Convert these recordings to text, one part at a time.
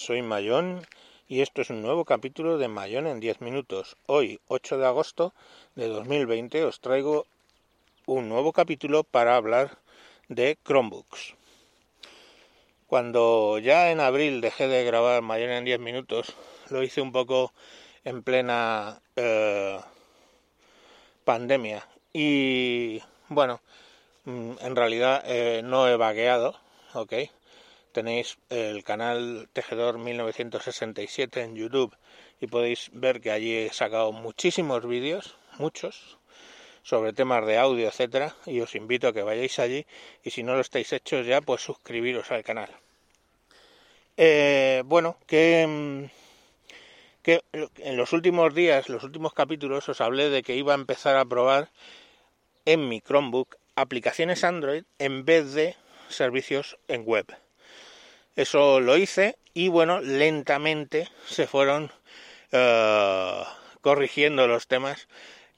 soy Mayón y esto es un nuevo capítulo de Mayón en 10 minutos. Hoy, 8 de agosto de 2020, os traigo un nuevo capítulo para hablar de Chromebooks. Cuando ya en abril dejé de grabar Mayón en 10 minutos, lo hice un poco en plena eh, pandemia y bueno, mm, en realidad eh, no he vagueado, ¿ok? Tenéis el canal Tejedor 1967 en YouTube y podéis ver que allí he sacado muchísimos vídeos, muchos, sobre temas de audio, etcétera, y os invito a que vayáis allí y si no lo estáis hechos ya, pues suscribiros al canal. Eh, bueno, que, que en los últimos días, los últimos capítulos, os hablé de que iba a empezar a probar en mi Chromebook aplicaciones Android en vez de servicios en web. Eso lo hice y bueno, lentamente se fueron eh, corrigiendo los temas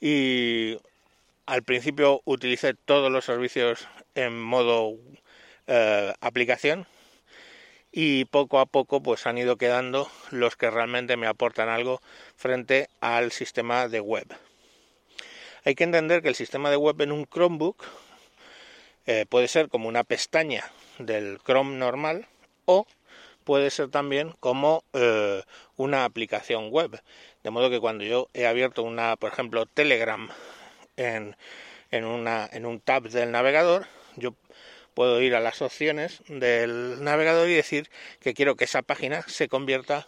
y al principio utilicé todos los servicios en modo eh, aplicación y poco a poco pues han ido quedando los que realmente me aportan algo frente al sistema de web. Hay que entender que el sistema de web en un Chromebook eh, puede ser como una pestaña del Chrome normal puede ser también como eh, una aplicación web. De modo que cuando yo he abierto una, por ejemplo, Telegram en, en, una, en un tab del navegador, yo puedo ir a las opciones del navegador y decir que quiero que esa página se convierta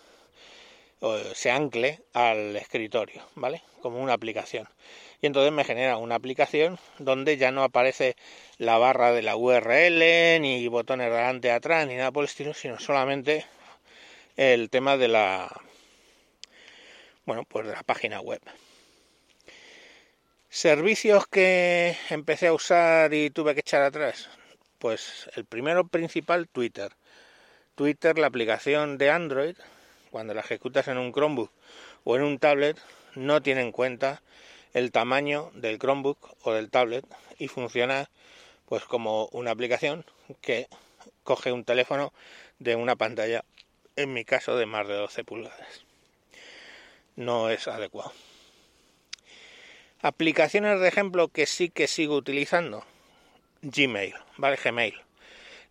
se ancle al escritorio, ¿vale? Como una aplicación. Y entonces me genera una aplicación donde ya no aparece la barra de la URL ni botones delante atrás ni nada por el estilo sino solamente el tema de la bueno pues de la página web. Servicios que empecé a usar y tuve que echar atrás. Pues el primero principal Twitter. Twitter la aplicación de Android cuando la ejecutas en un Chromebook o en un tablet no tiene en cuenta el tamaño del Chromebook o del tablet y funciona pues como una aplicación que coge un teléfono de una pantalla, en mi caso de más de 12 pulgadas. No es adecuado. Aplicaciones de ejemplo que sí que sigo utilizando. Gmail, ¿vale? Gmail.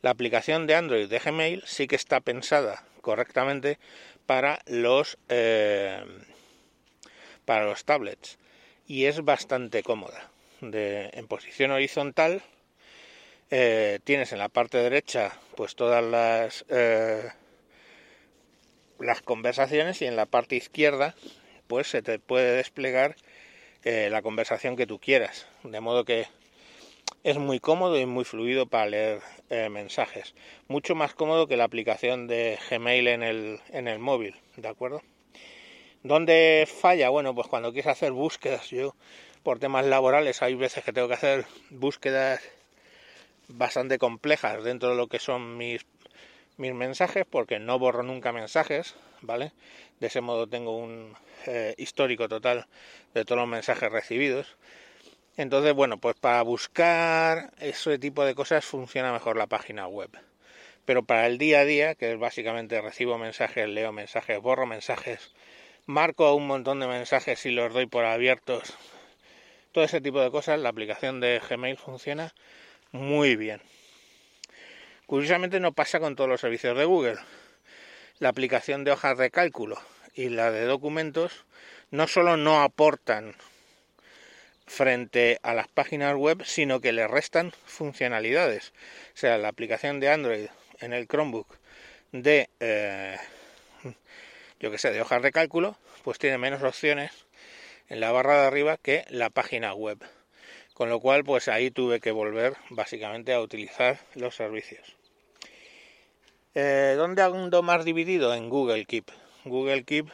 La aplicación de Android de Gmail sí que está pensada correctamente para los eh, para los tablets y es bastante cómoda. De, en posición horizontal eh, tienes en la parte derecha pues todas las eh, las conversaciones y en la parte izquierda pues se te puede desplegar eh, la conversación que tú quieras de modo que es muy cómodo y muy fluido para leer mensajes mucho más cómodo que la aplicación de Gmail en el, en el móvil de acuerdo ¿Dónde falla? Bueno, pues cuando quieres hacer búsquedas, yo por temas laborales hay veces que tengo que hacer búsquedas bastante complejas dentro de lo que son mis, mis mensajes, porque no borro nunca mensajes, ¿vale? De ese modo tengo un eh, histórico total de todos los mensajes recibidos. Entonces, bueno, pues para buscar ese tipo de cosas funciona mejor la página web. Pero para el día a día, que es básicamente recibo mensajes, leo mensajes, borro mensajes, marco un montón de mensajes y los doy por abiertos. Todo ese tipo de cosas, la aplicación de Gmail funciona muy bien. Curiosamente no pasa con todos los servicios de Google. La aplicación de hojas de cálculo y la de documentos no solo no aportan frente a las páginas web, sino que le restan funcionalidades. O sea, la aplicación de Android en el Chromebook de eh, yo que sé, de hojas de cálculo, pues tiene menos opciones en la barra de arriba que la página web. Con lo cual, pues ahí tuve que volver básicamente a utilizar los servicios. Eh, ¿Dónde ando más dividido? En Google Keep. Google Keep,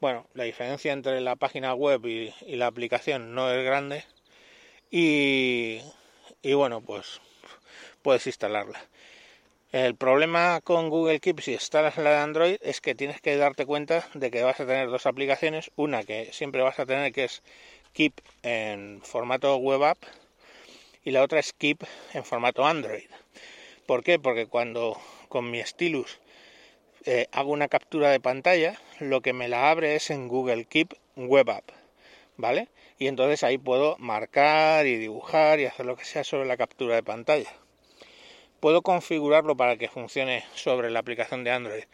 bueno, la diferencia entre la página web y, la aplicación no es grande. Y, y bueno, pues puedes instalarla. El problema con Google Keep si instalas la de Android es que tienes que darte cuenta de que vas a tener dos aplicaciones, una que siempre vas a tener que es Keep en formato web app y la otra es Keep en formato Android. ¿Por qué? Porque cuando con mi stylus eh, hago una captura de pantalla, lo que me la abre es en Google Keep Web App, ¿vale? Y entonces ahí puedo marcar y dibujar y hacer lo que sea sobre la captura de pantalla. Puedo configurarlo para que funcione sobre la aplicación de Android,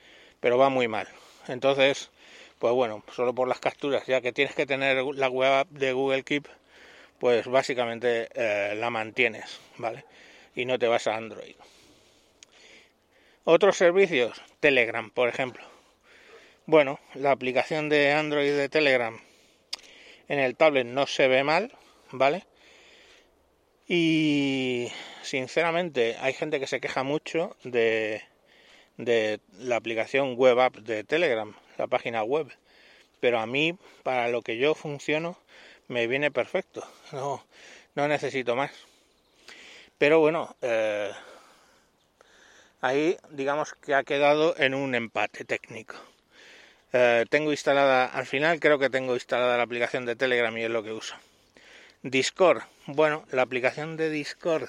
pero va muy mal. Entonces, pues bueno, solo por las capturas, ya que tienes que tener la web app de Google Keep, pues básicamente eh, la mantienes, ¿vale? Y no te vas a Android. Otros servicios, Telegram, por ejemplo. Bueno, la aplicación de Android de Telegram en el tablet no se ve mal, ¿vale? Y sinceramente hay gente que se queja mucho de, de la aplicación web app de Telegram, la página web. Pero a mí, para lo que yo funciono, me viene perfecto. No, no necesito más. Pero bueno, eh, ahí digamos que ha quedado en un empate técnico. Eh, tengo instalada, al final creo que tengo instalada la aplicación de Telegram y es lo que uso. Discord, bueno, la aplicación de Discord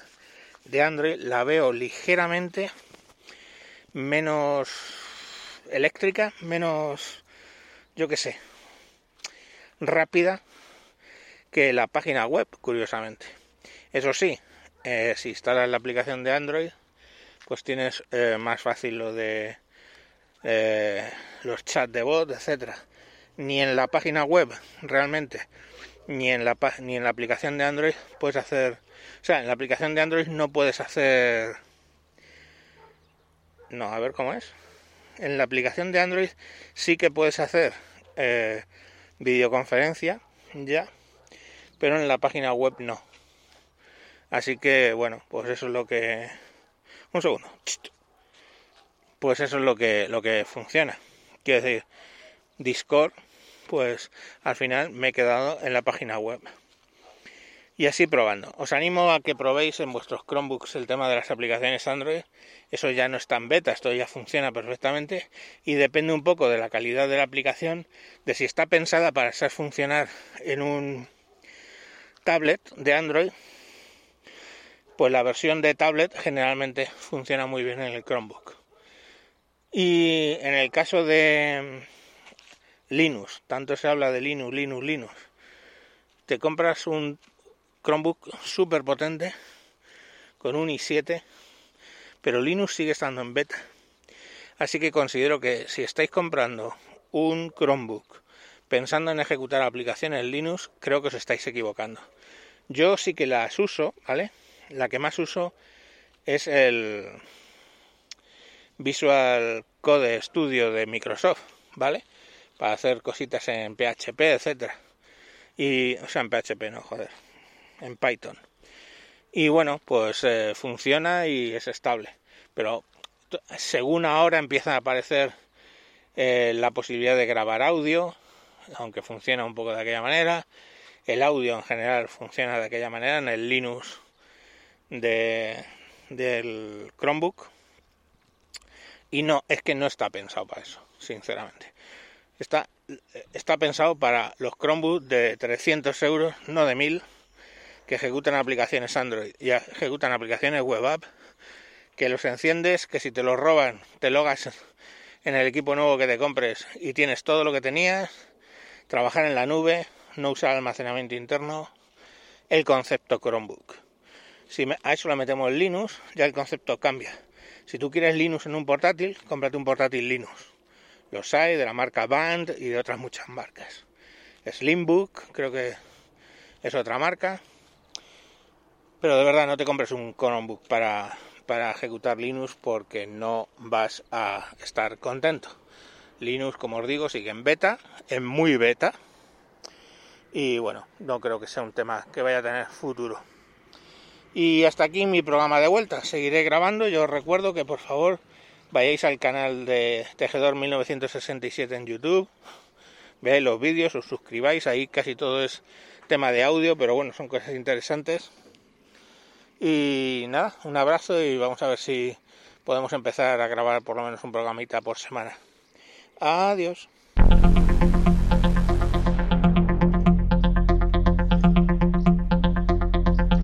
de Android la veo ligeramente menos eléctrica, menos, yo qué sé, rápida que la página web, curiosamente. Eso sí, eh, si instalas la aplicación de Android, pues tienes eh, más fácil lo de eh, los chats de voz, etcétera. Ni en la página web realmente, ni en la ni en la aplicación de Android puedes hacer, o sea, en la aplicación de Android no puedes hacer no, a ver cómo es. En la aplicación de Android sí que puedes hacer eh, videoconferencia ya, pero en la página web no. Así que bueno, pues eso es lo que un segundo. Pues eso es lo que, lo que funciona. Quiero decir, Discord, pues al final me he quedado en la página web. Y así probando. Os animo a que probéis en vuestros Chromebooks el tema de las aplicaciones Android. Eso ya no está en beta, esto ya funciona perfectamente y depende un poco de la calidad de la aplicación, de si está pensada para ser funcionar en un tablet de Android pues la versión de tablet generalmente funciona muy bien en el Chromebook. Y en el caso de Linux, tanto se habla de Linux, Linux, Linux, te compras un Chromebook súper potente con un i7, pero Linux sigue estando en beta. Así que considero que si estáis comprando un Chromebook pensando en ejecutar aplicaciones Linux, creo que os estáis equivocando. Yo sí que las uso, ¿vale? La que más uso es el Visual Code Studio de Microsoft, ¿vale? Para hacer cositas en PHP, etcétera. Y, o sea, en PHP, no, joder, en Python. Y bueno, pues eh, funciona y es estable. Pero según ahora empieza a aparecer eh, la posibilidad de grabar audio, aunque funciona un poco de aquella manera. El audio en general funciona de aquella manera en el Linux de, del Chromebook y no, es que no está pensado para eso, sinceramente. Está, está pensado para los Chromebooks de 300 euros, no de 1000, que ejecutan aplicaciones Android y ejecutan aplicaciones web app, que los enciendes, que si te los roban, te logas en el equipo nuevo que te compres y tienes todo lo que tenías, trabajar en la nube, no usar almacenamiento interno, el concepto Chromebook. Si a eso le metemos Linux, ya el concepto cambia. Si tú quieres Linux en un portátil, cómprate un portátil Linux. Los hay de la marca Band y de otras muchas marcas. Slimbook, creo que es otra marca. Pero de verdad no te compres un Chromebook para, para ejecutar Linux porque no vas a estar contento. Linux, como os digo, sigue en beta, en muy beta. Y bueno, no creo que sea un tema que vaya a tener futuro. Y hasta aquí mi programa de vuelta. Seguiré grabando. Yo os recuerdo que por favor vayáis al canal de Tejedor 1967 en YouTube. Veáis los vídeos, os suscribáis. Ahí casi todo es tema de audio, pero bueno, son cosas interesantes. Y nada, un abrazo y vamos a ver si podemos empezar a grabar por lo menos un programita por semana. Adiós.